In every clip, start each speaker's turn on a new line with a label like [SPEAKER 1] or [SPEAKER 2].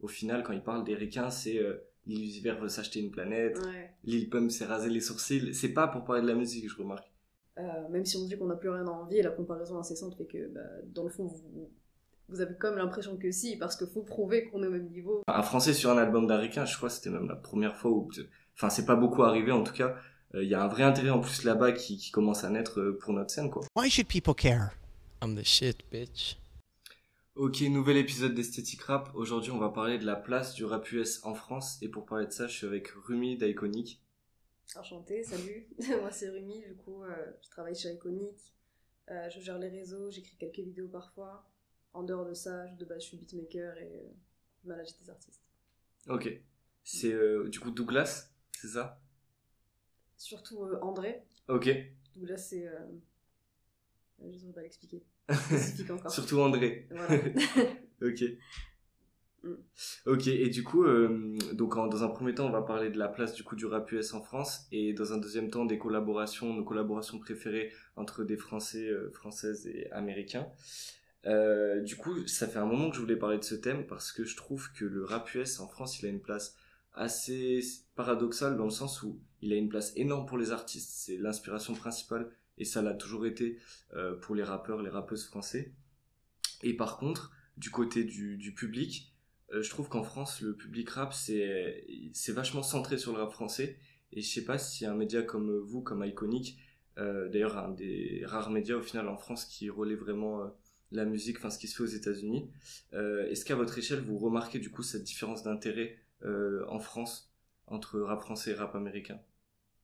[SPEAKER 1] au final, quand ils parlent des requins, c'est euh, l'univers veut s'acheter une planète,
[SPEAKER 2] Ouais.
[SPEAKER 1] Lil Pump s'est rasé les sourcils. C'est pas pour parler de la musique, je remarque.
[SPEAKER 2] Euh, même si on dit qu'on n'a plus rien à envier, la comparaison incessante fait que, bah, dans le fond, vous, vous avez comme l'impression que si, parce qu'il faut prouver qu'on est au même niveau.
[SPEAKER 1] Un français sur un album d'un requin, je crois que c'était même la première fois où. Enfin, c'est pas beaucoup arrivé en tout cas. Euh, Il y a un vrai intérêt en plus là-bas qui, qui commence à naître euh, pour notre scène, quoi.
[SPEAKER 3] Why should people care?
[SPEAKER 4] I'm the shit, bitch.
[SPEAKER 1] Ok, nouvel épisode d'Esthétique Rap. Aujourd'hui, on va parler de la place du rap US en France. Et pour parler de ça, je suis avec Rumi d'Iconic.
[SPEAKER 2] Enchantée, salut. Moi, c'est Rumi, du coup, euh, je travaille chez Iconic. Euh, je gère les réseaux, j'écris quelques vidéos parfois. En dehors de ça, je- de base, je suis beatmaker et euh, je manage des artistes.
[SPEAKER 1] Ok. C'est euh, du coup Douglas, c'est ça?
[SPEAKER 2] Surtout André.
[SPEAKER 1] Ok.
[SPEAKER 2] Là, c'est. Je ne saurais pas l'expliquer. Spécifique encore.
[SPEAKER 1] Surtout André.
[SPEAKER 2] Voilà.
[SPEAKER 1] Ok.
[SPEAKER 2] Mm.
[SPEAKER 1] Ok, et du coup, euh, donc en- dans un premier temps, on va parler de la place du coup du rap US en France, et dans un deuxième temps, des collaborations, nos collaborations préférées entre des Français, euh, Françaises et Américains. Euh, du coup, ça fait un moment que je voulais parler de ce thème parce que je trouve que le rap US en France, il a une place assez paradoxale dans le sens où il a une place énorme pour les artistes, c'est l'inspiration principale, et ça l'a toujours été euh, pour les rappeurs, les rappeuses français. Et par contre, du côté du, public, euh, je trouve qu'en France, le public rap, c'est vachement centré sur le rap français. Et je sais pas si un média comme vous, comme Iconic, euh, d'ailleurs un des rares médias au final en France qui relaie vraiment la musique, enfin ce qui se fait aux États-Unis, est-ce qu'à votre échelle, vous remarquez du coup cette différence d'intérêt en France entre rap français et rap américain?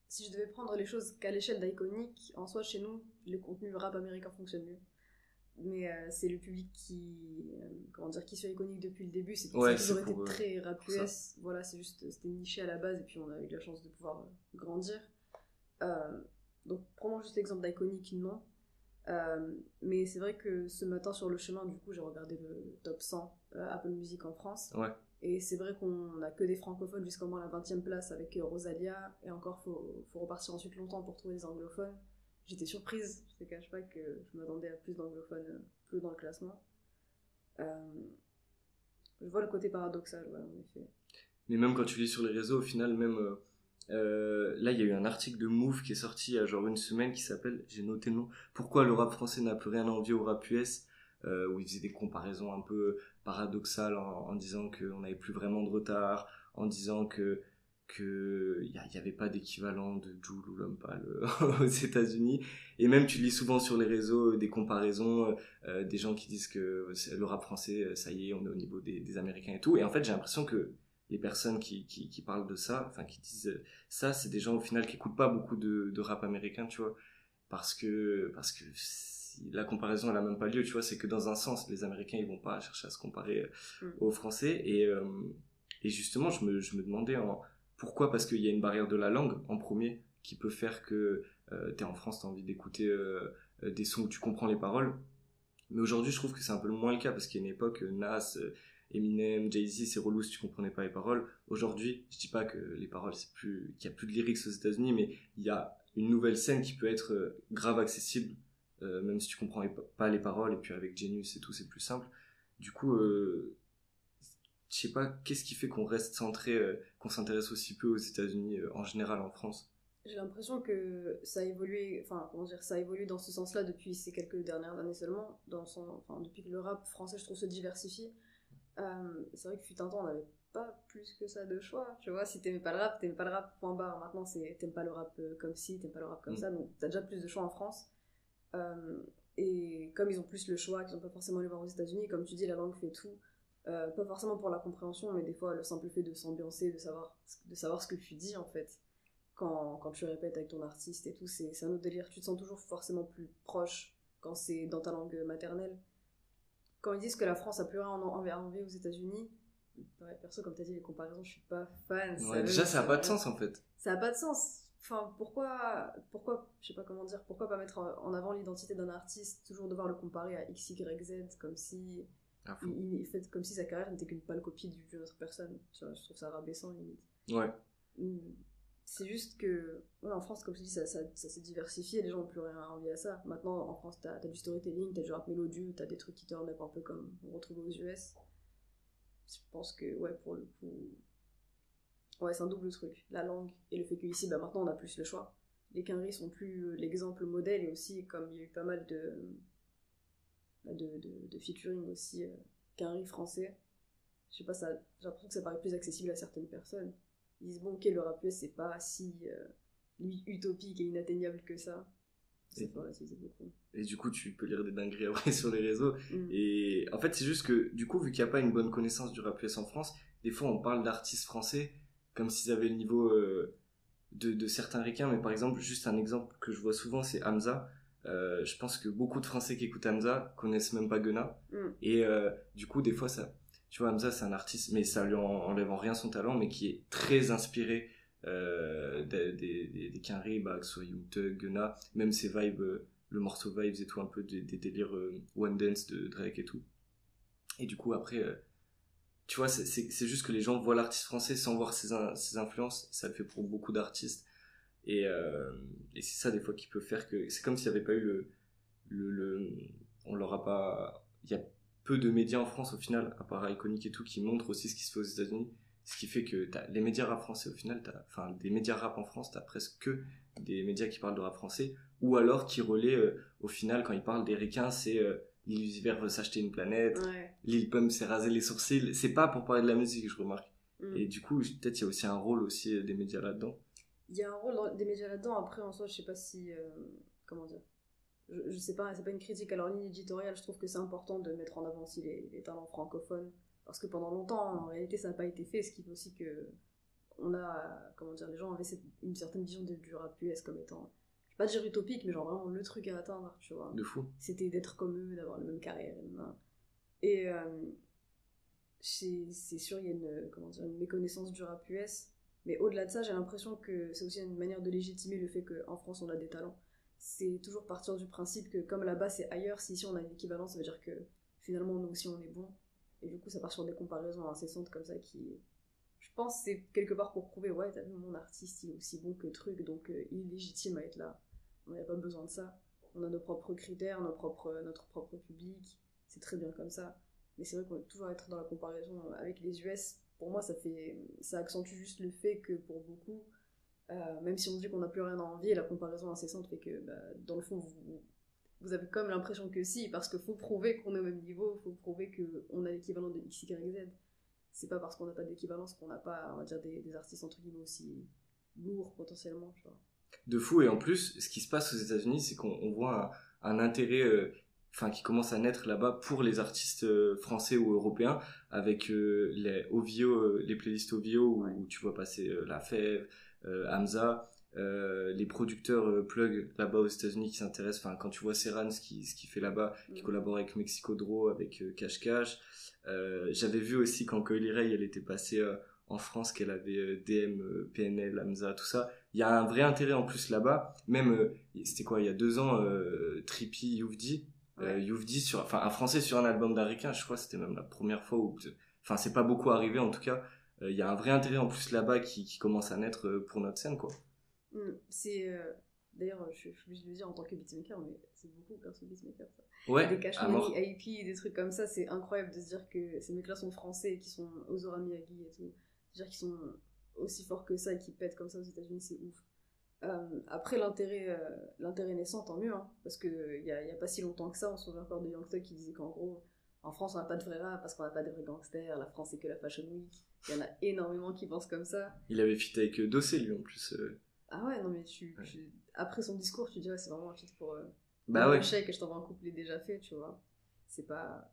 [SPEAKER 2] Si je devais prendre les choses qu'à l'échelle d'Iconic, en soi, chez nous, le contenu rap américain fonctionne mieux. Mais euh, c'est le public qui, euh, comment dire, qui suit Iconic depuis le début. C'est
[SPEAKER 1] Ouais,
[SPEAKER 2] toujours été
[SPEAKER 1] euh,
[SPEAKER 2] très rap
[SPEAKER 1] pour ça.
[SPEAKER 2] US. Voilà, c'est juste, c'était niché à la base et puis on a eu la chance de pouvoir grandir. Donc, prenons juste l'exemple d'Iconic, non. Euh, mais c'est vrai que ce matin sur le chemin, du coup, j'ai regardé le top 100 euh, Apple Music en France.
[SPEAKER 1] Ouais.
[SPEAKER 2] Et c'est vrai qu'on n'a que des francophones jusqu'à au moins la 20e place avec euh, Rosalia. Et encore, faut, faut repartir ensuite longtemps pour trouver des anglophones. J'étais surprise, je te cache pas que je m'attendais à plus d'anglophones euh, plus dans le classement. Euh, je vois le côté paradoxal, en effet.
[SPEAKER 1] Mais même quand tu lis sur les réseaux, au final, même euh, euh, là, il y a eu un article de Move qui est sorti il y a genre une semaine qui s'appelle, j'ai noté le nom, Pourquoi le rap français n'a plus rien à envier au rap US, euh, où il faisait des comparaisons un peu paradoxales en, en disant qu'on n'avait plus vraiment de retard, en disant que que il y, avait pas d'équivalent de Jul ou Lompal euh, aux États-Unis. Et même tu lis souvent sur les réseaux euh, des comparaisons des gens qui disent que le rap français ça y est on est au niveau des, Américains et tout. Et en fait j'ai l'impression que les personnes qui, parlent de ça, enfin qui disent ça, c'est des gens au final qui écoutent pas beaucoup de, de rap américain, tu vois, parce que parce que la comparaison elle a même pas lieu, tu vois, c'est que dans un sens, les Américains ils vont pas chercher à se comparer euh,
[SPEAKER 2] Mm.
[SPEAKER 1] aux Français et euh, et justement je me je me demandais en, pourquoi? Parce qu'il y a une barrière de la langue en premier qui peut faire que euh, t'es en France t'as envie d'écouter euh, des sons où tu comprends les paroles mais aujourd'hui je trouve que c'est un peu moins le cas parce qu'il y a une époque Nas Eminem, Jay-Z, c'est relou si tu comprenais pas les paroles. Aujourd'hui, je dis pas que les paroles, c'est plus, qu'il y a plus de lyrics aux États-Unis, mais il y a une nouvelle scène qui peut être grave accessible, euh, même si tu comprends les- pas les paroles, et puis avec Genius et tout, c'est plus simple. Du coup, euh, je sais pas, qu'est-ce qui fait qu'on reste centré, euh, qu'on s'intéresse aussi peu aux États-Unis euh, en général en France?
[SPEAKER 2] J'ai l'impression que ça a évolué, enfin, comment dire, ça a évolué dans ce sens-là depuis ces quelques dernières années seulement, dans son, enfin, depuis que le rap français, je trouve, se diversifie. C'est vrai que fut un temps, on n'avait pas plus que ça de choix. Tu vois, si t'aimais pas le rap, t'aimais pas le rap, point barre. Maintenant, c'est t'aimes pas le rap comme ci, t'aimes pas le rap comme
[SPEAKER 1] Mm.
[SPEAKER 2] ça, donc t'as déjà plus de choix en France. Euh, et comme ils ont plus le choix, qu'ils ont pas forcément les voir aux États-Unis, comme tu dis, la langue fait tout. Euh, pas forcément pour la compréhension, mais des fois le simple fait de s'ambiancer, de savoir, de savoir ce que tu dis en fait. Quand, quand tu répètes avec ton artiste et tout, c'est un autre délire. Tu te sens toujours forcément plus proche quand c'est dans ta langue maternelle. Quand ils disent que la France a plus rien en en- à envier aux États-Unis, ouais, perso, comme tu as dit, les comparaisons, je suis pas fan.
[SPEAKER 1] Ouais, Déjà, ça a pas de sens en fait.
[SPEAKER 2] Ça a pas de sens. Enfin, pourquoi, pourquoi, je sais pas comment dire, pourquoi pas mettre en avant l'identité d'un artiste, toujours devoir le comparer à X, Y, Z, comme si,
[SPEAKER 1] Ah, fou.
[SPEAKER 2] il, il fait comme si sa carrière n'était qu'une pâle copie du- d'une autre personne. Tu vois, je trouve ça rabaissant limite.
[SPEAKER 1] Ouais.
[SPEAKER 2] Mm. C'est juste que, ouais, en France, comme je dis, ça, ça, ça s'est diversifié, les gens n'ont plus rien à envier à ça. Maintenant, en France, t'as as du storytelling, t'as du rap mélodieux, t'as des trucs qui turn up un peu comme on retrouve aux US. je pense que, ouais, pour le coup. Ouais, c'est un double truc. La langue et le fait qu'ici, bah, maintenant, on a plus le choix. Les quinries sont plus euh, l'exemple modèle et aussi, comme il y a eu pas mal de. bah, de, de, de featuring aussi, euh, quinries français. Je sais pas, ça, j'ai l'impression que ça paraît plus accessible à certaines personnes. Ils disent, bon, ok, le rap c'est pas si euh, utopique et inatteignable que ça. C'est
[SPEAKER 1] Et-
[SPEAKER 2] beaucoup.
[SPEAKER 1] Et du coup, tu peux lire des dingueries après sur les réseaux.
[SPEAKER 2] Mm.
[SPEAKER 1] Et en fait, c'est juste que, du coup, vu qu'il n'y a pas une bonne connaissance du rap US en France, des fois, on parle d'artistes français comme s'ils avaient le niveau euh, de, de certains ricains. Mais par exemple, juste un exemple que je vois souvent, c'est Hamza. Euh, je pense que beaucoup de Français qui écoutent Hamza connaissent même pas Gunna.
[SPEAKER 2] Mm.
[SPEAKER 1] Et euh, du coup, des fois, ça, tu vois, Hamza, c'est un artiste, mais ça lui en, enlève en rien son talent, mais qui est très inspiré euh, des, des, des, Quinry, bah, que ce soit Young Thug, Gunna, même ses vibes, le morceau vibes et tout, un peu des, des délires One Dance de Drake et tout. Et du coup, après, tu vois, c'est- juste que les gens voient l'artiste français sans voir ses, ses influences, ça le fait pour beaucoup d'artistes. Et, euh, et c'est ça, des fois, qui peut faire que. C'est comme s'il n'y avait pas eu le. le, le on leur a pas. Il y a peu de médias en France, au final, à part Iconic et tout, qui montrent aussi ce qui se fait aux États-Unis. Ce qui fait que t'as- les médias rap français, au final, t'as- enfin, des médias rap en France, t'as presque que des médias qui parlent de rap français, ou alors qui relaient, euh, au final, quand ils parlent des ricains, c'est euh, Lil Uzi Vert veut s'acheter une planète,
[SPEAKER 2] Ouais.
[SPEAKER 1] Lil Pump s'est rasé les sourcils. C'est pas pour parler de la musique, je remarque.
[SPEAKER 2] Mm.
[SPEAKER 1] Et du coup, peut-être il y a aussi un rôle aussi euh, des médias là-dedans.
[SPEAKER 2] Il y a un rôle des médias là-dedans. Après, en soi, je sais pas si. euh, comment dire je, je sais pas, c'est pas une critique à leur ligne éditoriale. Je trouve que c'est important de mettre en avant aussi les, les talents francophones. Parce que pendant longtemps, en réalité, ça n'a pas été fait. Ce qui fait aussi que. On a. Comment dire Les gens avaient cette- une certaine vision de, du rap US comme étant. Pas dire utopique, mais genre vraiment le truc à atteindre, tu vois.
[SPEAKER 1] De fou.
[SPEAKER 2] c'était d'être comme eux, d'avoir la même carrière. Et, euh, c'est sûr, il y a une, comment dire, une méconnaissance du rap US. Mais au-delà de ça, j'ai l'impression que c'est aussi une manière de légitimer le fait qu'en France, on a des talents. C'est toujours partir du principe que comme là-bas, c'est ailleurs, si ici on a une équivalence, ça veut dire que finalement, nous aussi, on est bon. Et du coup, ça part sur des comparaisons incessantes comme ça qui... Je pense que c'est quelque part pour prouver, ouais, t'as vu, mon artiste, il est aussi bon que truc, donc euh, il est légitime à être là. On n'a pas besoin de ça on a nos propres critères, nos propres, notre propre public, c'est très bien comme ça. Mais c'est vrai qu'on va toujours être dans la comparaison avec les US. Pour moi, ça fait, ça accentue juste le fait que pour beaucoup, euh, même si on dit qu'on n'a plus rien à envier, la comparaison incessante fait que, bah, dans le fond, vous, vous avez comme l'impression que si, parce qu'il faut prouver qu'on est au même niveau, il faut prouver qu'on a l'équivalent de X, Y, Z. C'est pas parce qu'on n'a pas d'équivalence qu'on n'a pas, on va dire, des, des artistes entre guillemets aussi lourds potentiellement, tu vois.
[SPEAKER 1] De fou. Et en plus, ce qui se passe aux États-Unis, c'est qu'on on voit un, un intérêt, euh, enfin, qui commence à naître là-bas pour les artistes euh, français ou européens, avec euh, les OVO, euh, les playlists OVO où,
[SPEAKER 2] Ouais.
[SPEAKER 1] où tu vois passer La Fève, Hamza, les producteurs plug là-bas aux États-Unis qui s'intéressent. Enfin, quand tu vois Serran, ce qu'il fait là-bas, qui
[SPEAKER 2] Mm.
[SPEAKER 1] collabore avec Mexico Draw, avec Cash Cash. J'avais vu aussi quand Coily Ray, elle était passée en France, qu'elle avait DM, PNL, Hamza, tout ça. Il y a un vrai intérêt en plus là-bas. Même, euh, c'était quoi, il y a deux ans, euh, Trippy Youvdi, euh, sur, enfin, un Français sur un album d'Américain, je crois, c'était même la première fois où, enfin, c'est pas beaucoup arrivé en tout cas. Euh, Il y a un vrai intérêt en plus là-bas qui, qui commence à naître euh, pour notre scène, quoi.
[SPEAKER 2] Mm, C'est. D'ailleurs, je, suis obligée de le dire en tant que beatmaker, mais c'est beaucoup grâce au beatmaker ça.
[SPEAKER 1] Ouais,
[SPEAKER 2] des Cash. Money, IP, des trucs comme ça, c'est incroyable de se dire que ces mecs-là sont français et qui sont Ozora Miyagi et tout. C'est-à-dire qu'ils sont aussi forts que ça et qui pètent comme ça aux États-Unis, c'est ouf. Euh, après, l'intérêt euh, l'intérêt naissant, tant mieux, hein, parce qu'il n'y a, y a pas si longtemps que ça, on se souvient encore de Young Thug qui disait qu'en gros, en France, on n'a pas de vrai rap parce qu'on n'a pas de vrais gangsters, la France, c'est que la Fashion Week. Il y en a énormément qui pensent comme ça.
[SPEAKER 1] Il avait fit avec euh, Dossé, lui, en plus. euh.
[SPEAKER 2] Ah ouais, non, mais tu,
[SPEAKER 1] Ouais.
[SPEAKER 2] tu- après son discours, tu dirais c'est vraiment un feat pour. euh,
[SPEAKER 1] Bah ouais.
[SPEAKER 2] un chèque et je t'envoie un couplet déjà fait, tu vois. C'est pas.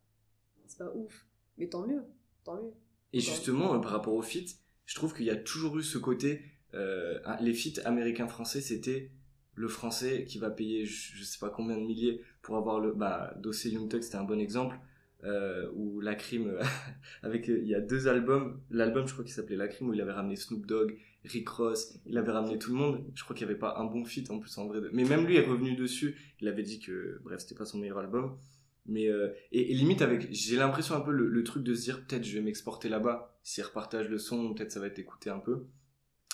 [SPEAKER 2] C'est pas ouf. Mais tant mieux, tant mieux.
[SPEAKER 1] Et justement, euh, par rapport aux feats, je trouve qu'il y a toujours eu ce côté, euh, les feats américains-français, c'était le français qui va payer je, je sais pas combien de milliers pour avoir le, bah, Dossé Young Thug, c'était un bon exemple, euh, où La Crime, avec, euh, il y a deux albums, l'album je crois qu'il s'appelait La Crime, où il avait ramené Snoop Dogg, Rick Ross, il avait ramené tout le monde, je crois qu'il n'y avait pas un bon feat en plus en vrai, mais même lui est revenu dessus, il avait dit que, bref, c'était pas son meilleur album, mais euh, et, et limite avec j'ai l'impression un peu le, le truc de se dire peut-être je vais m'exporter là-bas s'ils repartagent le son peut-être ça va être écouté un peu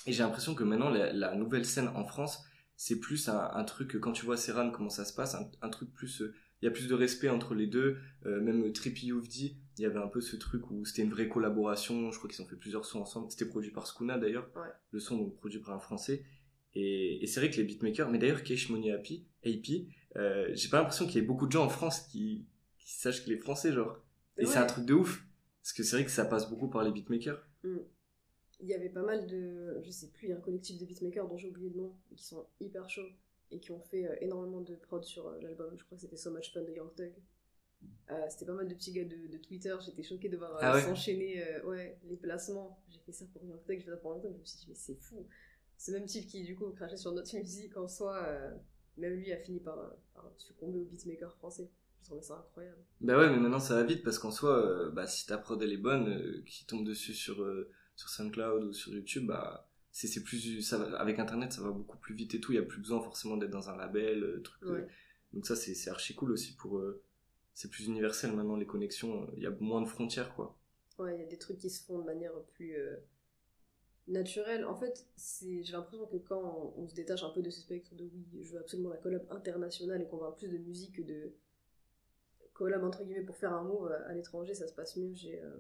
[SPEAKER 1] et j'ai l'impression que maintenant la, la nouvelle scène en France c'est plus un, un truc quand tu vois Serran comment ça se passe un, un truc plus euh, il y a plus de respect entre les deux. Euh, même Trippy Youvdi, il y avait un peu ce truc où c'était une vraie collaboration. Je crois qu'ils ont fait plusieurs sons ensemble. C'était produit par Skuna d'ailleurs.
[SPEAKER 2] Ouais.
[SPEAKER 1] Le son donc produit par un Français. Et, et c'est vrai que les beatmakers, mais d'ailleurs Cash Money Happy, AP, euh, j'ai pas l'impression qu'il y ait beaucoup de gens en France qui, qui sachent qu'il est français, genre. Et c'est un truc de ouf. Parce que c'est vrai que ça passe beaucoup par les beatmakers.
[SPEAKER 2] Il y avait pas mal de. Je sais plus, il y a un collectif de beatmakers dont j'ai oublié le nom, qui sont hyper chauds et qui ont fait euh, énormément de prod sur euh, l'album. Je crois que c'était So Much Fun de Young Thug. Euh, c'était pas mal de petits gars de, de Twitter, j'étais choquée de voir
[SPEAKER 1] Ah ouais?
[SPEAKER 2] s'enchaîner ouais, les placements. J'ai fait ça pour Young Thug, j'ai fait ça pour Young Thug, je me suis dit, mais c'est fou. Ce même type qui, du coup, crachait sur notre musique en soi, euh, même lui a fini par, euh, par succomber aux beatmakers français. Je trouvais ça incroyable.
[SPEAKER 1] Bah ouais, mais maintenant ça va vite parce qu'en soi, euh, bah, si ta prod elle est bonne, euh, qui tombe dessus sur, sur SoundCloud ou sur YouTube, bah, c'est plus, ça va- avec Internet ça va beaucoup plus vite et tout. Il y a plus besoin forcément d'être dans un label, truc.
[SPEAKER 2] Ouais.
[SPEAKER 1] donc ça c'est archi cool aussi pour. c'est plus universel maintenant les connexions. Il y a moins de frontières quoi.
[SPEAKER 2] Ouais, il y a des trucs qui se font de manière plus euh, naturelle. En fait, c'est, j'ai l'impression que quand on, on se détache un peu de ce spectre de oui, je veux absolument la collab internationale et qu'on parle plus de musique que de collab entre guillemets pour faire un move à, à l'étranger, ça se passe mieux. J'ai, euh,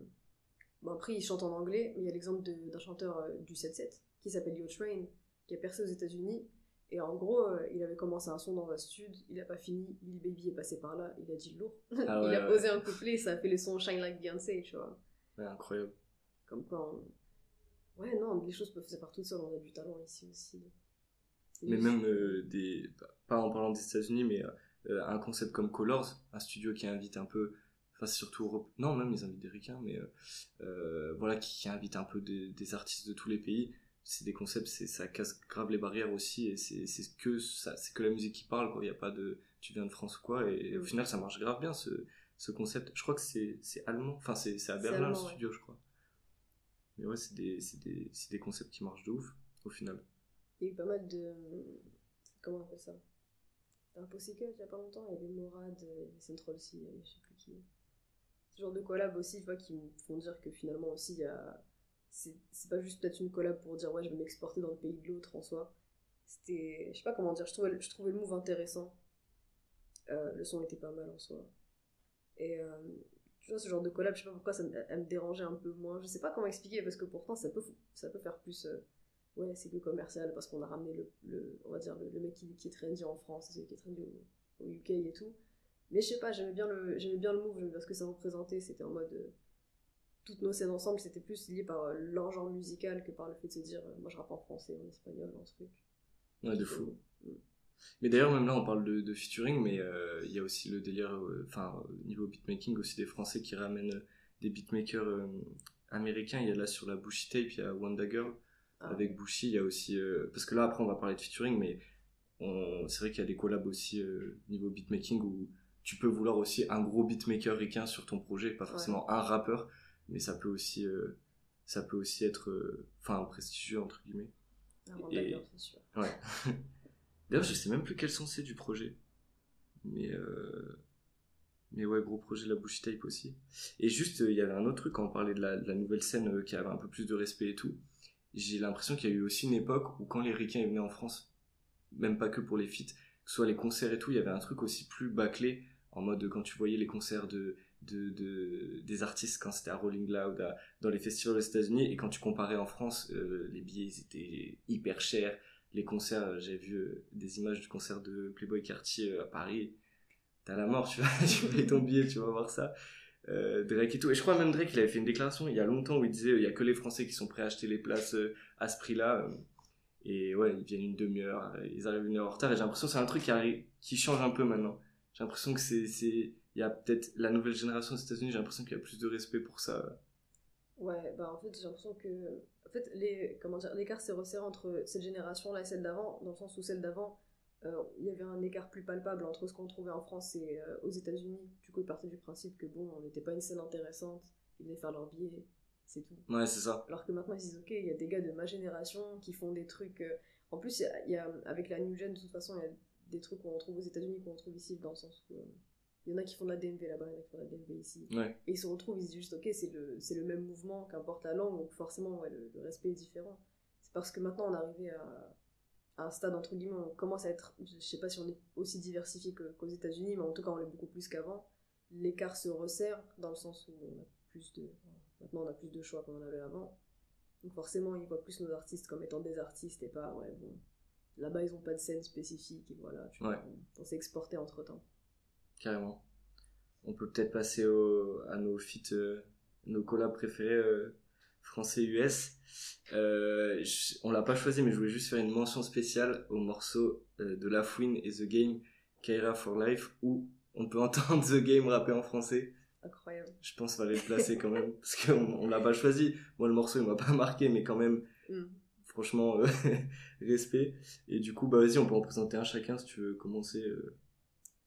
[SPEAKER 2] Bon, après, il chante en anglais, mais il y a l'exemple d'un chanteur euh, du 7-7 qui s'appelle Yo Train, qui a percé aux États-Unis. Et en gros, euh, il avait commencé un son dans un stud, il a pas fini, Lil Baby est passé par là, il a dit lourd.
[SPEAKER 1] Ah
[SPEAKER 2] il a
[SPEAKER 1] ouais.
[SPEAKER 2] posé un couplet, ça a fait le son Shine Like Beyoncé, tu vois.
[SPEAKER 1] Ouais, incroyable.
[SPEAKER 2] Comme quoi, on- ouais, non, les choses peuvent se faire toutes seules, on a du talent ici aussi.
[SPEAKER 1] Mais même euh, des, pas en parlant des États-Unis, mais euh, un concept comme Colors, un studio qui invite un peu, enfin c'est surtout non même ils invitent des ricains, mais euh, voilà qui, qui invite un peu des, des artistes de tous les pays. C'est des concepts, ça casse grave les barrières aussi et c'est que ça, c'est que la musique qui parle quoi. Il y a pas de, tu viens de France ou quoi et au
[SPEAKER 2] Mm.
[SPEAKER 1] final ça marche grave bien ce ce concept. Je crois que c'est allemand, enfin c'est à Berlin le
[SPEAKER 2] ouais.
[SPEAKER 1] studio je crois. Mais ouais c'est des des des concepts qui marchent de ouf au final.
[SPEAKER 2] Il y a eu pas mal de. Comment on appelle ça? Un Pussycat il y a pas longtemps, il y avait Morad, il y avait Central aussi, il y avait je sais plus qui. Ce genre de collab aussi, tu vois, qui me font dire que finalement aussi, a. C'est pas juste peut-être une collab pour dire ouais, je vais m'exporter dans le pays de l'autre en soi. C'était. Je sais pas comment dire, je trouvais, je trouvais le move intéressant. Euh, le son était pas mal en soi. Et. euh, tu vois, ce genre de collab, je sais pas pourquoi ça me, elle me dérangeait un peu moins. Je sais pas comment expliquer parce que pourtant ça peut, ça peut faire plus. euh, ouais, c'est plus commercial parce qu'on a ramené le, le- on va dire le, le mec qui, qui est trendy en France, c'est celui qui est trendy au, au UK et tout. Mais je sais pas, j'aimais bien le, j'aimais bien le move, j'aimais bien ce que ça représentait. C'était en mode euh, toutes nos scènes ensemble, c'était plus lié par euh, leur genre musical que par le fait de se dire, euh, moi je rappe en français, en espagnol, en truc.
[SPEAKER 1] Ouais, de fou. Mais d'ailleurs, même là, on parle de, de featuring, mais euh, il y a aussi le délire, euh, enfin, au niveau beatmaking, aussi des Français qui ramènent des beatmakers euh, américains. Il y a là sur la Bushy Tape, il y a Wonder Girl
[SPEAKER 2] Ah,
[SPEAKER 1] avec Bushy. Il y a aussi, parce que là, après, on va parler de featuring, mais c'est vrai qu'il y a des collabs aussi niveau beatmaking où tu peux vouloir aussi un gros beatmaker ricain sur ton projet, pas forcément un rappeur, mais ça peut aussi, ça peut aussi être, enfin, prestigieux entre guillemets. Et-
[SPEAKER 2] d'accord, c'est sûr.
[SPEAKER 1] Ouais. D'ailleurs, je sais même plus quel son c'est du projet. Mais, euh... mais ouais, gros projet la Bush Tape aussi. Et juste, euh, il y avait un autre truc quand on parlait de la, de nouvelle scène euh, qui avait un peu plus de respect et tout. J'ai l'impression qu'il y a eu aussi une époque où quand les ricains venaient en France, même pas que pour les feats, que ce soit les concerts et tout, il y avait un truc aussi plus bâclé en mode quand tu voyais les concerts de, de, de- des artistes quand c'était à Rolling Loud, à- dans les festivals aux États-Unis, et quand tu comparais en France, les billets ils étaient hyper chers. Les concerts, euh, j'ai vu euh, des images du concert de Playboy Cartier euh, à Paris. T'as la mort, tu vas, tu payes ton billet, tu vas voir ça. Drake et tout. Et je crois même Drake, il avait fait une déclaration il y a longtemps où il disait il y a que les Français qui sont prêts à acheter les places à ce prix-là. Et ouais, ils viennent une demi-heure, ils arrivent une heure en retard. Et j'ai l'impression que c'est un truc qui, arrive, qui change un peu maintenant. J'ai l'impression que c'est, c'est, il y a peut-être la nouvelle génération aux États-Unis. J'ai l'impression qu'il y a plus de respect pour ça.
[SPEAKER 2] Ouais, bah en fait, j'ai l'impression que. En fait, les, comment dire, l'écart s'est resserré entre cette génération-là et celle d'avant, dans le sens où celle d'avant, euh, il y avait un écart plus palpable entre ce qu'on trouvait en France et euh, aux États-Unis. Du coup, ils partaient du principe que bon, on n'était pas une scène intéressante, ils venaient faire leur billet, c'est tout.
[SPEAKER 1] Ouais, c'est ça.
[SPEAKER 2] Alors que maintenant, ils se disent, ok, il y a des gars de ma génération qui font des trucs. euh, En plus, y a, y a- avec la New Gen, de toute façon, il y a des trucs qu'on retrouve aux États-Unis qu'on trouve ici, dans le sens où. Il y en a qui font de la DMV là-bas, il y en a qui font de la DMV ici.
[SPEAKER 1] Ouais.
[SPEAKER 2] Et ils se retrouvent, ils se disent juste, ok, c'est le, c'est le même mouvement, qu'importe la langue, donc forcément, ouais, le, le respect est différent. C'est parce que maintenant, on est arrivé à, à un stade entre guillemets, on commence à être, je sais pas si on est aussi diversifié qu'aux États-Unis, mais en tout cas on l'est beaucoup plus qu'avant. L'écart se resserre dans le sens où on a plus de, maintenant on a plus de choix qu'on en avait avant. Donc forcément ils voient plus nos artistes comme étant des artistes et pas ouais bon. Là-bas ils ont pas de scène spécifique et voilà, tu vois,
[SPEAKER 1] Ouais.
[SPEAKER 2] on, on s'est exporté entre temps.
[SPEAKER 1] Carrément. On peut peut-être passer au, à nos feats, euh, nos collabs préférés euh, français-US. Euh, on l'a pas choisi, mais je voulais juste faire une mention spéciale au morceau euh, de La Fouine et The Game, Kaira for Life, où on peut entendre The Game rapper en français.
[SPEAKER 2] Incroyable.
[SPEAKER 1] Je pense qu'il fallait le placer quand même, parce qu'on on l'a pas choisi. Moi, le morceau, il m'a pas marqué, mais quand même,
[SPEAKER 2] Mm.
[SPEAKER 1] franchement, euh, respect. Et du coup, bah vas-y, on peut en présenter un chacun si tu veux commencer. euh.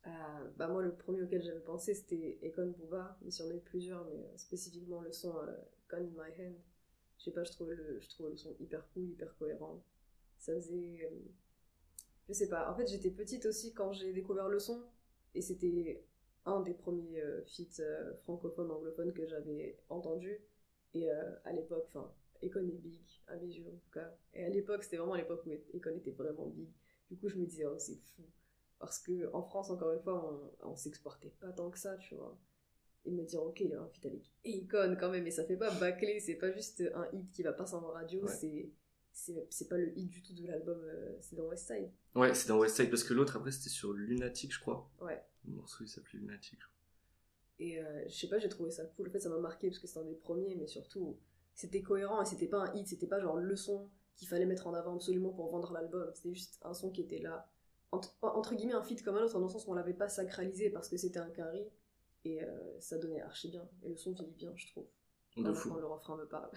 [SPEAKER 2] Euh, bah moi, le premier auquel j'avais pensé, c'était Econ Booba, s'il y en a eu plusieurs, mais euh, spécifiquement le son euh, in My Hand. Je sais pas, je trouvais le, je le son hyper cool, hyper cohérent. Ça faisait. euh, je sais pas, en fait, j'étais petite aussi quand j'ai découvert le son, et c'était un des premiers euh, feats francophones, anglophones que j'avais entendu. Et à l'époque, enfin, Econ est big, à mes yeux en tout cas. Et à l'époque, c'était vraiment l'époque où Econ était vraiment big. Du coup, je me disais, oh, c'est fou. Parce que en France, encore une fois, on, on s'exportait pas tant que ça, tu vois. Et me dire, ok, il y a un feat avec Akon quand même, et ça fait pas bâcler, c'est pas juste un hit qui va passer en radio,
[SPEAKER 1] Ouais.
[SPEAKER 2] c'est c'est pas le hit du tout de l'album, euh, c'est dans West Side.
[SPEAKER 1] Ouais, c'est dans West Side, parce que l'autre, après, c'était sur Lunatic, je crois.
[SPEAKER 2] Ouais.
[SPEAKER 1] Le morceau, il s'appelait Lunatic. je crois.
[SPEAKER 2] Et euh, je sais pas, j'ai trouvé ça cool. En fait, ça m'a marqué parce que c'était un des premiers, mais surtout, c'était cohérent et c'était pas un hit, c'était pas genre le son qu'il fallait mettre en avant absolument pour vendre l'album. C'était juste un son qui était là. Entre, entre guillemets, un feat comme un autre, dans le sens où on l'avait pas sacralisé parce que c'était un carry. Et euh, ça donnait archi bien. Et le son vieillit bien, je trouve.
[SPEAKER 1] De fou.
[SPEAKER 2] Quand le refrain me parle.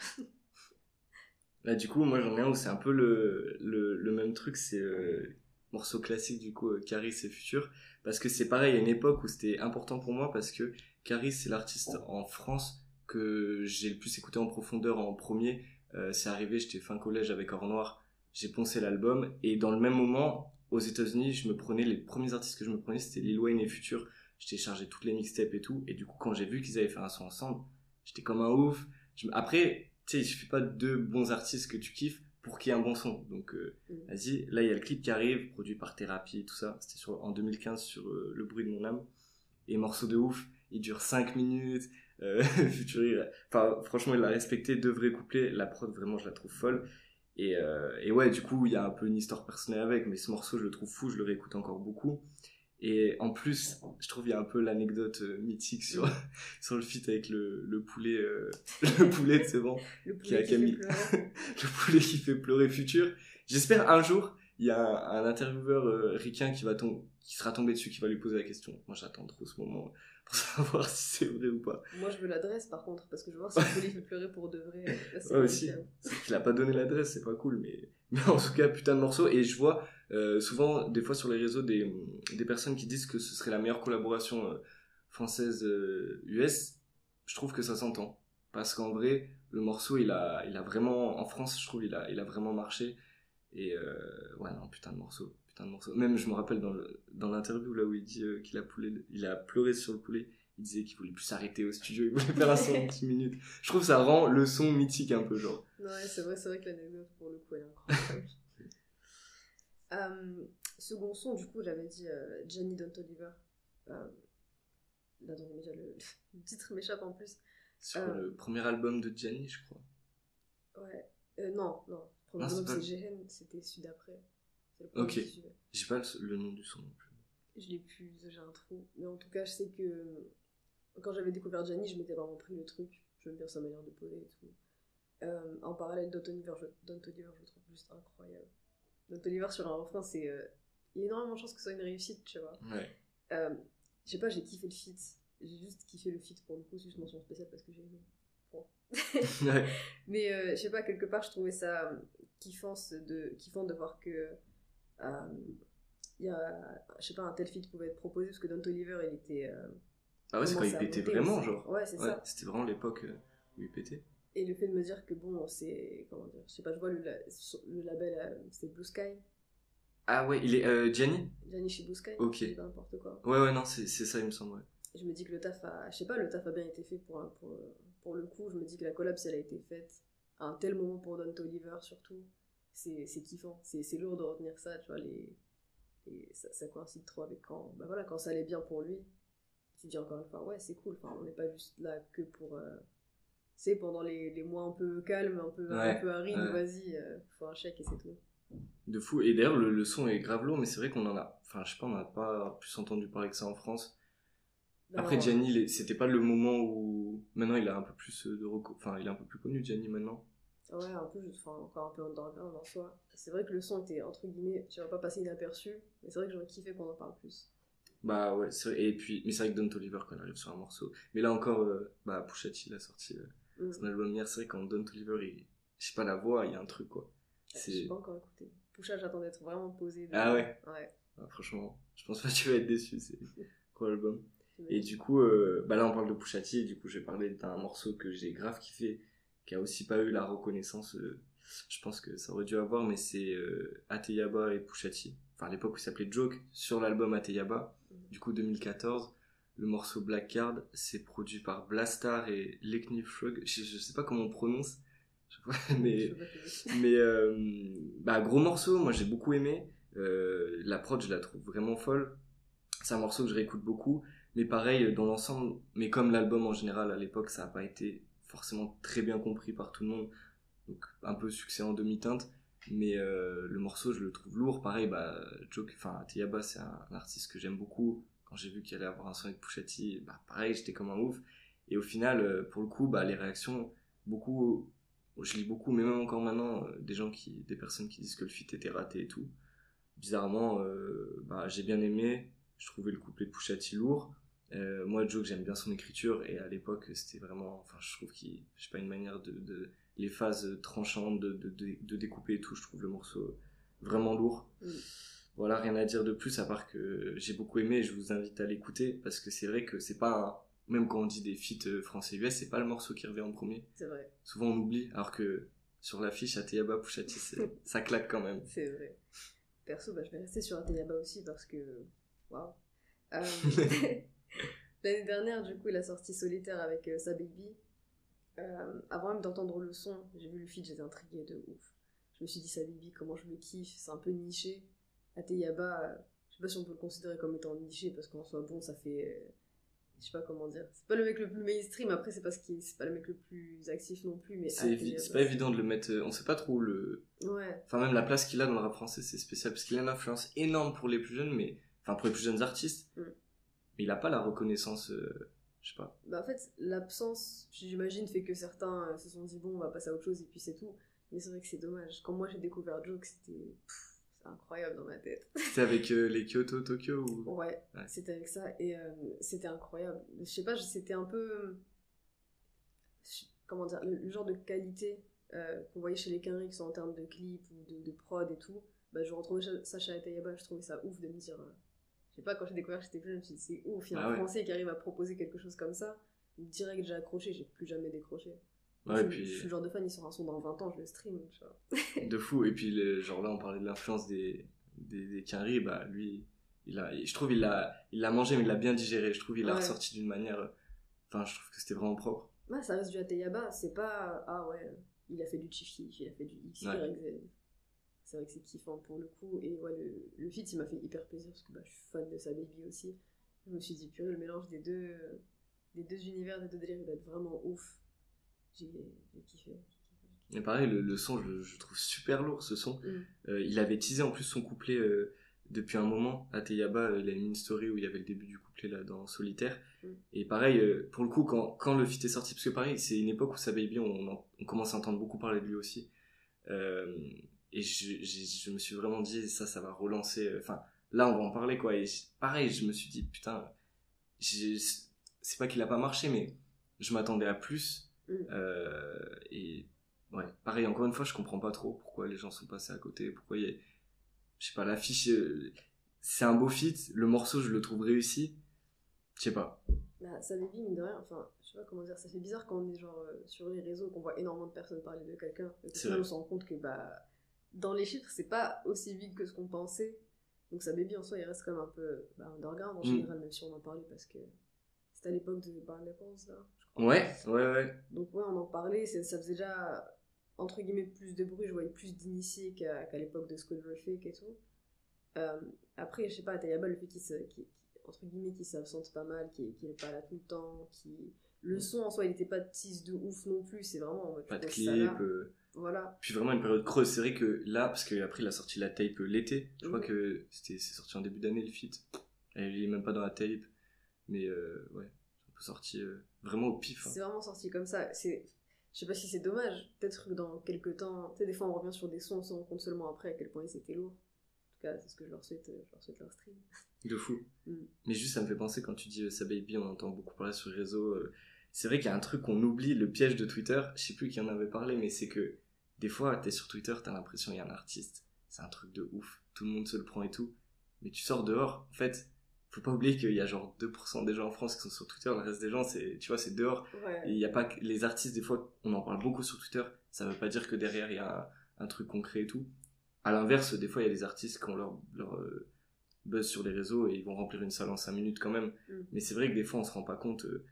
[SPEAKER 1] Là, du coup, moi, j'en ai un où c'est un peu le, le, le même truc, c'est euh, morceau classique, du coup, euh, Caris et Futur. Parce que c'est pareil, à une époque où c'était important pour moi, parce que Caris, c'est l'artiste en France que j'ai le plus écouté en profondeur en premier. Euh, c'est arrivé, j'étais fin collège avec Or Noir, j'ai poncé l'album, et dans le même moment, aux États-Unis, je me prenais, les premiers artistes que je me prenais, c'était Lil Wayne et Futur. Je téléchargeais toutes les mixtapes et tout, et du coup, quand j'ai vu qu'ils avaient fait un son ensemble, j'étais comme un ouf. Je Après, tu sais, il suffit pas de deux bons artistes que tu kiffes pour qu'il y ait un bon son. Donc, euh,
[SPEAKER 2] Mm.
[SPEAKER 1] vas-y. Là, il y a le clip qui arrive, produit par Thérapie, tout ça. C'était sur, en 2015 sur euh, Le bruit de mon âme. Et morceau de ouf. Il dure 5 minutes. Euh, Futur, il- enfin, franchement, il l'a respecté. Deux vrais couplets. La prod, vraiment, je la trouve folle. Et, euh, et ouais, du coup, il y a un peu une histoire personnelle avec, mais ce morceau, je le trouve fou, je le réécoute encore beaucoup. Et en plus, je trouve il y a un peu l'anecdote euh, mythique sur, sur le feat avec le, le poulet, euh, le poulet de c'est bon,
[SPEAKER 2] Le
[SPEAKER 1] Qui a
[SPEAKER 2] poulet qui fait
[SPEAKER 1] Camille. le poulet qui fait pleurer futur. J'espère un jour, il y a un, un intervieweur euh, ricain qui va tom- qui sera tombé dessus, qui va lui poser la question. Moi, j'attends trop ce moment pour savoir si c'est vrai ou pas.
[SPEAKER 2] Moi, je veux l'adresse par contre, parce que je veux voir si le poulet fait pleurer pour de vrai. Là,
[SPEAKER 1] Ouais, aussi. qu'il a pas donné l'adresse, c'est pas cool, mais, mais en tout cas, putain de morceau. Et je vois euh, souvent, des fois sur les réseaux, des, des personnes qui disent que ce serait la meilleure collaboration euh, française-US. je trouve que ça s'entend. Parce qu'en vrai, le morceau, il a, il a vraiment, en France, je trouve, il a, il a vraiment marché. Et euh, ouais, non, putain de morceau. Putain de morceau. Même, je me rappelle dans le- dans l'interview là où il dit euh, qu'il a, il a pleuré sur le poulet. Il disait qu'il voulait plus s'arrêter au studio, il voulait faire un son de 10 minutes. Je trouve que ça rend le son mythique un peu, genre.
[SPEAKER 2] Ouais, c'est vrai, c'est vrai que l'anecdote, pour le coup, elle est incroyable. Euh, second son, du coup, j'avais dit euh, Gianni Don't Oliver. Euh, là, dans les médias, le, le titre m'échappe en plus.
[SPEAKER 1] Sur
[SPEAKER 2] Euh.
[SPEAKER 1] le premier album de Gianni, je crois.
[SPEAKER 2] Ouais. Non, non. Le premier
[SPEAKER 1] c'est
[SPEAKER 2] album, c'est Gehen, c'était celui d'après. Le
[SPEAKER 1] Ok.
[SPEAKER 2] suivait.
[SPEAKER 1] J'ai pas le, le nom du son non plus.
[SPEAKER 2] Je l'ai plus, j'ai un trou. Mais en tout cas, je sais que quand j'avais découvert Gianni, je m'étais vraiment pris le truc. J'aime bien sa manière de poser et tout. Euh, en parallèle, Don Oliver, je, Don Oliver, je le trouve juste incroyable. Don Oliver sur un refrain, c'est. euh, il y a énormément de chances que ce soit une réussite, tu vois.
[SPEAKER 1] Ouais.
[SPEAKER 2] Euh, je sais pas, j'ai kiffé le feat. J'ai juste kiffé le feat pour le coup, c'est juste mention spéciale parce que j'ai aimé. Bon.
[SPEAKER 1] ouais.
[SPEAKER 2] Mais je sais pas, quelque part, je trouvais ça kiffant de, kiffant de voir que. Euh, il y a, je sais pas, un tel feat pouvait être proposé parce que Don Oliver, il était. euh,
[SPEAKER 1] Ah ouais, c'est quand il pétait vraiment, genre.
[SPEAKER 2] Ouais, c'est
[SPEAKER 1] Ouais,
[SPEAKER 2] ça.
[SPEAKER 1] c'était vraiment l'époque euh, où il pétait.
[SPEAKER 2] Et le fait de me dire que bon, c'est. Comment dire Je sais pas, je vois le, le label, c'est Blue Sky.
[SPEAKER 1] Ah ouais, il est euh, Gianni?
[SPEAKER 2] Gianni chez Blue Sky.
[SPEAKER 1] Ok.
[SPEAKER 2] N'importe quoi.
[SPEAKER 1] Ouais, ouais, non, c'est ça, il me semble, ouais.
[SPEAKER 2] Je me dis que le taf a. Je sais pas, le taf a bien été fait pour, pour, pour le coup. Je me dis que la collab, si elle a été faite à un tel moment pour Don Oliver, surtout, c'est kiffant. C'est lourd de retenir ça, tu vois, les, ça, ça coïncide trop avec quand, bah voilà, quand ça allait bien pour lui. Tu dis encore une fois, ouais, c'est cool, enfin, on n'est pas juste là que pour. euh, c'est pendant les, les mois un peu calmes, un peu, un peu arides,
[SPEAKER 1] ouais.
[SPEAKER 2] vas-y, euh, faut un chèque et c'est tout.
[SPEAKER 1] De fou. Et d'ailleurs, le, le son est grave lourd, mais c'est vrai qu'on en a. Enfin, je sais pas, on n'a pas plus entendu parler que ça en France. Après,
[SPEAKER 2] Non,
[SPEAKER 1] Gianni, il est- c'était pas le moment où. Maintenant, il a un peu plus de. Enfin, il est un peu plus connu, Gianni, maintenant.
[SPEAKER 2] Ouais, un peu, enfin, encore un peu underground en soi. C'est vrai que le son était, entre guillemets, tu vas pas passer inaperçu, mais c'est vrai que j'aurais kiffé qu'on en parle plus.
[SPEAKER 1] Bah ouais, c'est vrai. Et puis, mais c'est vrai que Don Toliver, quand il arrive sur un morceau. Mais là encore, euh, bah, Pusha T, il a sorti euh,
[SPEAKER 2] Mm.
[SPEAKER 1] son album hier. C'est vrai, quand Don Toliver, il. Je sais pas, la voix, il y a un truc, quoi.
[SPEAKER 2] J'ai
[SPEAKER 1] C'est.
[SPEAKER 2] pas encore écouté. Poucha, j'attends d'être vraiment posé.
[SPEAKER 1] Ah ouais
[SPEAKER 2] Ouais.
[SPEAKER 1] Ah, franchement, je pense pas que tu vas être déçu, c'est gros album. Et du coup, euh, bah là on parle de Pusha T, et du coup je vais parler d'un morceau que j'ai grave kiffé, qui a aussi pas eu la reconnaissance, euh, je pense que ça aurait dû avoir, mais c'est euh, Ateyaba et Pusha T. Enfin à l'époque où il s'appelait Joke, sur l'album Ateyaba,
[SPEAKER 2] Mhm.
[SPEAKER 1] du coup 2014. Le morceau Black Card, c'est produit par Blastar et Lekni Frog. Je, je sais pas comment on prononce, je mais mais euh, bah gros morceau, moi j'ai beaucoup aimé. Euh, la prod je la trouve vraiment folle. C'est un morceau que je réécoute beaucoup. Mais pareil dans l'ensemble, mais comme l'album en général à l'époque ça n'a pas été forcément très bien compris par tout le monde. Donc un peu succès en demi-teinte. Mais euh, le morceau je le trouve lourd. Pareil, bah Teyaba c'est un, artiste que j'aime beaucoup. Quand j'ai vu qu'il allait avoir un son avec Pusha T, bah pareil j'étais comme un ouf. Et au final, euh, pour le coup, bah les réactions, beaucoup je lis beaucoup, mais même encore maintenant, euh, des gens qui, des personnes qui disent que le feat était raté et tout. Bizarrement, bah, j'ai bien aimé. Je trouvais le couplet de Pusha T lourd. Euh, moi, Joe, j'aime bien son écriture et à l'époque, c'était vraiment, enfin, je trouve qu'il, je sais pas, une manière de, de les phases tranchantes de, de, découper et tout. Je trouve le morceau vraiment lourd. Voilà, rien à dire de plus à part que j'ai beaucoup aimé. et Je vous invite à l'écouter parce que c'est vrai que c'est pas un, même quand on dit des feats français-US, c'est pas le morceau qui revient en premier
[SPEAKER 2] C'est vrai,
[SPEAKER 1] souvent on oublie, alors que sur l'affiche, Ateyaba c'est- ça claque quand même.
[SPEAKER 2] c'est vrai. Perso, bah, je vais rester sur Ateyaba aussi parce que. Waouh! L'année dernière, du coup, il a sorti Solitaire avec euh, sa baby. Euh, avant même d'entendre le son, j'ai vu le feed, j'étais intriguée de ouf. Je me suis dit, sa baby, comment je le kiffe, c'est un peu niché. Ateyaba, euh, je sais pas si on peut le considérer comme étant niché parce qu'en soit bon, ça fait. euh, je sais pas comment dire. C'est pas le mec le plus mainstream, après, c'est parce qu'il c'est pas le mec le plus actif non plus, mais.
[SPEAKER 1] C'est évi-
[SPEAKER 2] Ateyaba,
[SPEAKER 1] c'est pas évident de le mettre, on sait pas trop le,
[SPEAKER 2] Ouais,
[SPEAKER 1] enfin même la place qu'il a dans le rap français, c'est spécial parce qu'il a une influence énorme pour les plus jeunes, mais, enfin pour les plus jeunes artistes,
[SPEAKER 2] Mm.
[SPEAKER 1] Mais il a pas la reconnaissance, euh, je sais pas.
[SPEAKER 2] Bah en fait, l'absence, j'imagine, fait que certains euh, se sont dit bon, on va passer à autre chose et puis c'est tout. Mais c'est vrai que c'est dommage. Quand moi j'ai découvert Joke, c'était incroyable dans ma tête.
[SPEAKER 1] C'était avec euh, les Kyoto, Tokyo ou...
[SPEAKER 2] Ouais,
[SPEAKER 1] Ouais.
[SPEAKER 2] c'était avec ça et euh, c'était incroyable. Je sais pas, c'était un peu. Comment dire, le, le genre de qualité qu'on voyait chez les Kenrix en termes de clips ou de, de prod et tout. Bah, je retrouvais Cha- Sacha Atayaba, je trouvais ça ouf de me dire. Je sais pas, quand j'ai découvert que j'étais je me suis dit c'est ouf, il y a
[SPEAKER 1] Ah
[SPEAKER 2] un
[SPEAKER 1] ouais.
[SPEAKER 2] Français qui arrive à proposer quelque chose comme ça. Direct, j'ai accroché, j'ai plus jamais décroché.
[SPEAKER 1] Ouais,
[SPEAKER 2] je,
[SPEAKER 1] puis-
[SPEAKER 2] je suis le genre de fan, il sort un son dans 20 ans, je le stream, tu vois.
[SPEAKER 1] de fou. Et puis, le- genre là, on parlait de l'influence des, des, des Quinry, bah lui, il a, je trouve il l'a, il l'a mangé, mais il l'a bien digéré. Je trouve il l'a
[SPEAKER 2] Ouais.
[SPEAKER 1] ressorti d'une manière, enfin, je trouve que c'était vraiment propre.
[SPEAKER 2] Ouais, ça reste du Ateyaba, c'est pas. Ah ouais, il a fait du Keef, il a fait du X. Y, Z. C'est vrai que c'est kiffant pour le coup. Et ouais, le, le feat, il m'a fait hyper plaisir parce que bah, je suis fan de sa baby aussi. Je me suis dit, purée, le mélange des deux, euh, des deux univers, des deux délires, il va être vraiment ouf. J'ai kiffé.
[SPEAKER 1] Et pareil, le, le son, je, je trouve super lourd ce son.
[SPEAKER 2] Mm.
[SPEAKER 1] Euh, il avait teasé en plus son couplet euh, depuis un moment. À Teyaba, euh, il a mis une story où il y avait le début du couplet là dans Solitaire.
[SPEAKER 2] Mm.
[SPEAKER 1] Et pareil, pour le coup, quand, quand le feat est sorti, parce que pareil, c'est une époque où sa baby, on, on commence à entendre beaucoup parler de lui aussi. Euh, et je, je me suis vraiment dit, ça, ça va relancer. euh, Enfin, là, on va en parler quoi. Et je- pareil, je me suis dit, putain, c'est pas qu'il a pas marché, mais je m'attendais à plus.
[SPEAKER 2] Mm.
[SPEAKER 1] Euh, et ouais, pareil, encore une fois, je comprends pas trop pourquoi les gens sont passés à côté, pourquoi il y a, je sais pas, l'affiche, euh, c'est un beau feat, le morceau, je le trouve réussi, je sais pas.
[SPEAKER 2] Bah, sa baby, mine de rien, enfin, je sais pas comment dire, ça fait bizarre quand on est genre euh, sur les réseaux, qu'on voit énormément de personnes parler de quelqu'un, et
[SPEAKER 1] vrai.
[SPEAKER 2] on se rend compte que bah, dans les chiffres, c'est pas aussi vite que ce qu'on pensait. Donc sa baby en soi, il reste quand même un peu bah, underground en
[SPEAKER 1] Mm.
[SPEAKER 2] général, même si on en parlait parce que c'était à l'époque de Barnacles, là, je crois.
[SPEAKER 1] Ouais, ouais, ouais.
[SPEAKER 2] Donc ouais, on en parlait, ça faisait déjà entre guillemets plus de bruit, je voyais plus d'initiés qu'à l'époque de School Fake et tout. Euh, après, je sais pas, Tayaba, le fait qu'il se, qu'il- entre guillemets, qu'il s'absente pas mal, qu'il qu'il est pas là tout le temps, qui le son en soi, il était pas tease de ouf non plus, c'est vraiment
[SPEAKER 1] Pas de clip. euh,
[SPEAKER 2] Voilà.
[SPEAKER 1] Puis vraiment une période creuse. C'est vrai que là, parce qu'après il a sorti la tape euh, l'été, je crois que c'était c'est sorti en début d'année le feat. Il est même pas dans la tape. Mais euh, ouais, c'est un peu sorti euh, vraiment au pif. hein.
[SPEAKER 2] C'est vraiment sorti comme ça. C'est, je sais pas si c'est dommage. Peut-être que dans quelques temps, tu sais, des fois on revient sur des sons, on se rend compte seulement après à quel point ils étaient lourds. En tout cas, c'est ce que je leur souhaite, euh, je leur souhaite leur stream.
[SPEAKER 1] De fou.
[SPEAKER 2] Mm.
[SPEAKER 1] Mais juste, ça me fait penser quand tu dis euh, sa baby, on entend beaucoup parler sur les réseaux. euh, c'est vrai qu'il y a un truc qu'on oublie, le piège de Twitter. Je sais plus qui en avait parlé, mais c'est que des fois, t'es sur Twitter, t'as l'impression qu'il y a un artiste. C'est un truc de ouf. Tout le monde se le prend et tout. Mais tu sors dehors, en fait, faut pas oublier qu'il y a genre 2% des gens en France qui sont sur Twitter. Le reste des gens, c'est, tu vois, c'est dehors.
[SPEAKER 2] Ouais.
[SPEAKER 1] il y a pas que les artistes, des fois, on en parle beaucoup sur Twitter. Ça veut pas dire que derrière, il y a un, un truc concret et tout. À l'inverse, des fois, il y a des artistes qui ont leur, leur euh, buzz sur les réseaux et ils vont remplir une salle en 5 minutes quand même.
[SPEAKER 2] Mm.
[SPEAKER 1] Mais c'est vrai que des fois, on se rend pas compte. euh,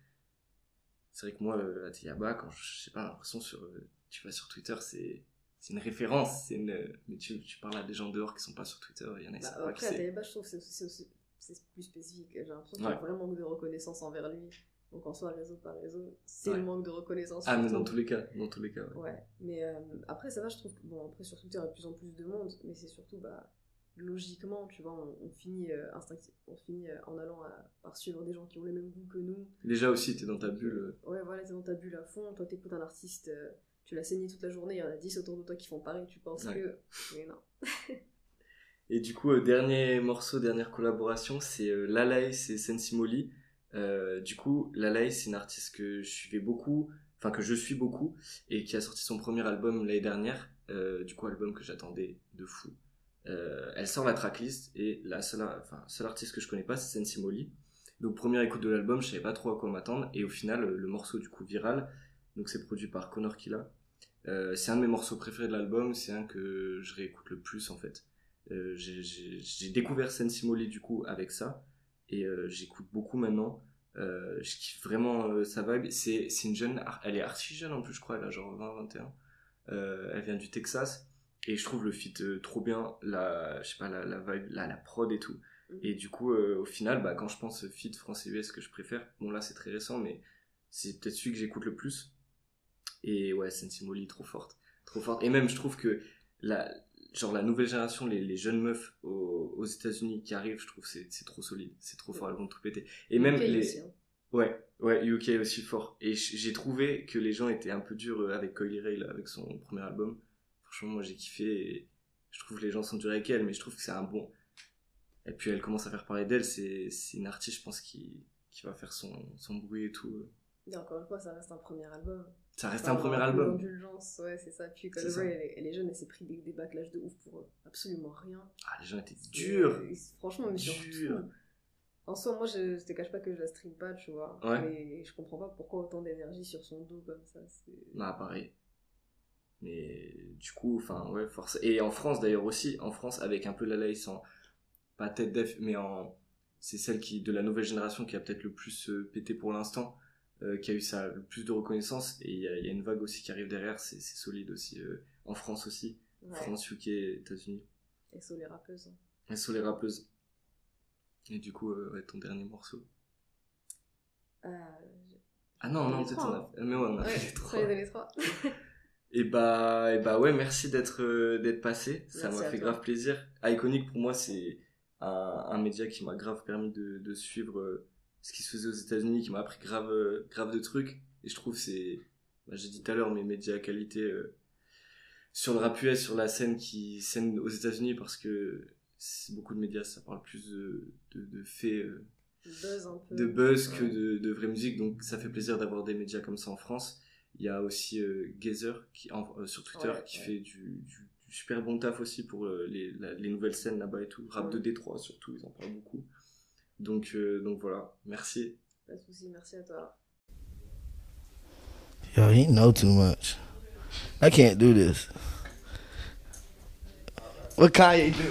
[SPEAKER 1] c'est vrai que moi, euh, à Tiyaba, quand je je sais pas, l'impression sur, euh, tu vas sur Twitter, c'est, c'est une référence. C'est une, mais tu, tu parles à des gens dehors qui sont pas sur Twitter, il y en a qui
[SPEAKER 2] Bah,
[SPEAKER 1] savent pas qui
[SPEAKER 2] après. Tayeba, je trouve que c'est, c'est, aussi- c'est plus spécifique. J'ai l'impression qu'il y a
[SPEAKER 1] Ouais.
[SPEAKER 2] un vrai manque de reconnaissance envers lui. Donc en soi, réseau par réseau, c'est
[SPEAKER 1] Ouais.
[SPEAKER 2] le manque de reconnaissance.
[SPEAKER 1] Ah, mais dans tous les cas, dans tous les cas, ouais.
[SPEAKER 2] Ouais, mais euh, après, ça va, je trouve que, bon, après, sur Twitter, il y a de plus en plus de monde, mais c'est surtout, bah, logiquement, tu vois, on, on finit, euh, on finit euh, en allant à, par suivre des gens qui ont les mêmes goûts que nous.
[SPEAKER 1] Déjà aussi, t'es dans ta bulle. euh,
[SPEAKER 2] Ouais, voilà, t'es dans ta bulle à fond, toi, t'écoutes un artiste, euh, tu l'as saigné toute la journée, il y en a 10 autour de toi qui font pareil, tu penses
[SPEAKER 1] Ouais.
[SPEAKER 2] que. Mais non.
[SPEAKER 1] Et du coup, euh, dernier morceau, dernière collaboration, c'est euh, Lalaï, c'est Sensimoli. Euh, du coup, Lalaï, c'est une artiste que je suivais beaucoup, enfin que je suis beaucoup, et qui a sorti son premier album l'année dernière. Euh, du coup, album que j'attendais de fou. Euh, elle sort la tracklist et la seule, artiste que je connais pas, c'est Sensimoli. Donc première écoute de l'album, je savais pas trop à quoi m'attendre, et au final, euh, le morceau du coup viral, donc c'est produit par Connor Killa. Euh, c'est un de mes morceaux préférés de l'album, c'est un que je réécoute le plus en fait. J'ai- découvert Sensimoli du coup avec ça et j'écoute beaucoup maintenant. Je kiffe vraiment sa vibe. C'est une jeune, elle est archi jeune en plus je crois, elle a genre 20-21. Euh, elle vient du Texas et je trouve le feat euh, trop bien, la, je sais pas, la, la vibe, la, la prod et tout.
[SPEAKER 2] Mhm.
[SPEAKER 1] Et du coup, euh, au final, bah, quand je pense feat français-US que je préfère, bon là c'est très récent, mais c'est peut-être celui que j'écoute le plus. Et ouais, Sensimoli, trop forte. Trop forte. Et même, je trouve que la, genre la nouvelle génération, les, les jeunes meufs aux, aux États-Unis qui arrivent, je trouve c'est c'est trop solide, c'est trop fort, elles vont tout péter. Et même
[SPEAKER 2] Ok,
[SPEAKER 1] les,
[SPEAKER 2] hein.
[SPEAKER 1] ouais, ouais, UK aussi fort. Et j'ai trouvé que les gens étaient un peu durs euh, avec Coily Ray là, avec son premier album. Franchement, moi j'ai kiffé. Et je trouve que les gens sont durs avec elle, mais je trouve que c'est un bon. Et puis elle commence à faire parler d'elle. C'est une artiste, je pense, qui qui va faire son son bruit et tout.
[SPEAKER 2] Et encore une fois, ça reste un premier album.
[SPEAKER 1] Ça reste un premier album.
[SPEAKER 2] d'indulgence, ouais, c'est ça. Puis. Ray, elle, est- elle est jeune, elle s'est pris des, des backlash de ouf pour euh, absolument rien.
[SPEAKER 1] Ah, les gens étaient durs.
[SPEAKER 2] Et- et franchement, mais surtout.
[SPEAKER 1] Dur.
[SPEAKER 2] En soi, moi, je, je te cache pas que je la stream pas, tu vois.
[SPEAKER 1] Ouais.
[SPEAKER 2] Mais je comprends pas pourquoi autant d'énergie sur son dos comme ça.
[SPEAKER 1] Non, pareil. Mais du coup, enfin, ouais, force. Et en France d'ailleurs aussi, en France, avec un peu la laïs en. Pas tête def, mais en. C'est celle qui, de la nouvelle génération qui a peut-être le plus euh, pété pour l'instant, euh, qui a eu ça, le plus de reconnaissance. Et il y, a- il y a une vague aussi qui arrive derrière, c'est solide aussi. euh, en France aussi.
[SPEAKER 2] Ouais.
[SPEAKER 1] France, UK, États-Unis.
[SPEAKER 2] Et sur les rappeuses. hein.
[SPEAKER 1] Elles sont les rappeuses. Et du coup, ouais, ton dernier morceau. Ah non, non, peut-être on a fait. Mais ouais, on a
[SPEAKER 2] ouais,
[SPEAKER 1] fait les
[SPEAKER 2] sur
[SPEAKER 1] trois.
[SPEAKER 2] les années 3.
[SPEAKER 1] Et bah, et bah ouais, merci d'être euh, d'être passé. Ça m'a fait
[SPEAKER 2] toi.
[SPEAKER 1] grave plaisir. Iconic pour moi, c'est un, un média qui m'a grave permis de, de suivre euh, ce qui se faisait aux États-Unis, qui m'a appris grave euh, grave de trucs. Et je trouve c'est, bah, j'ai dit tout à l'heure, mes médias à qualité sur le rap US, sur la scène qui scène aux États-Unis, parce que beaucoup de médias, ça parle plus de, de, de faits.
[SPEAKER 2] Buzz un peu.
[SPEAKER 1] de buzz que de, de vraie musique donc ça fait plaisir d'avoir des médias comme ça en France il y a aussi euh, Gazer qui en- euh, sur Twitter
[SPEAKER 2] Ouais,
[SPEAKER 1] qui
[SPEAKER 2] ouais.
[SPEAKER 1] fait du, du- du super bon taf aussi pour euh, les, la- les nouvelles scènes là-bas et tout rap
[SPEAKER 2] Ouais.
[SPEAKER 1] de Détroit surtout ils en parlent beaucoup donc euh, donc voilà merci
[SPEAKER 2] Pas de soucis, merci à toi.
[SPEAKER 4] Yo, he know too much. I can't do this. What Kanye do?